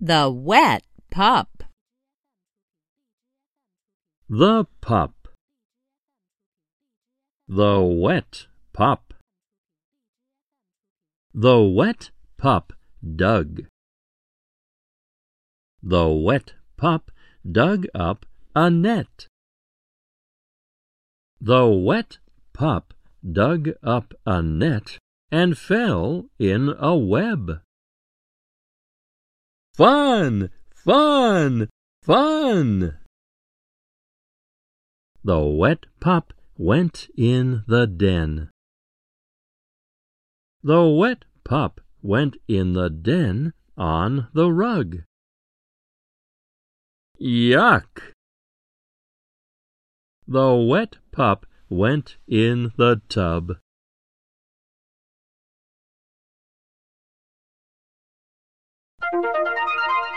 The wet pup. The pup. The wet pup. The wet pup dug. The wet pup dug up a net. The wet pup dug up a net and fell in a web. Fun! Fun! Fun! The wet pup went in the den. The wet pup went in the den on the rug. Yuck! The wet pup went in the tub. Música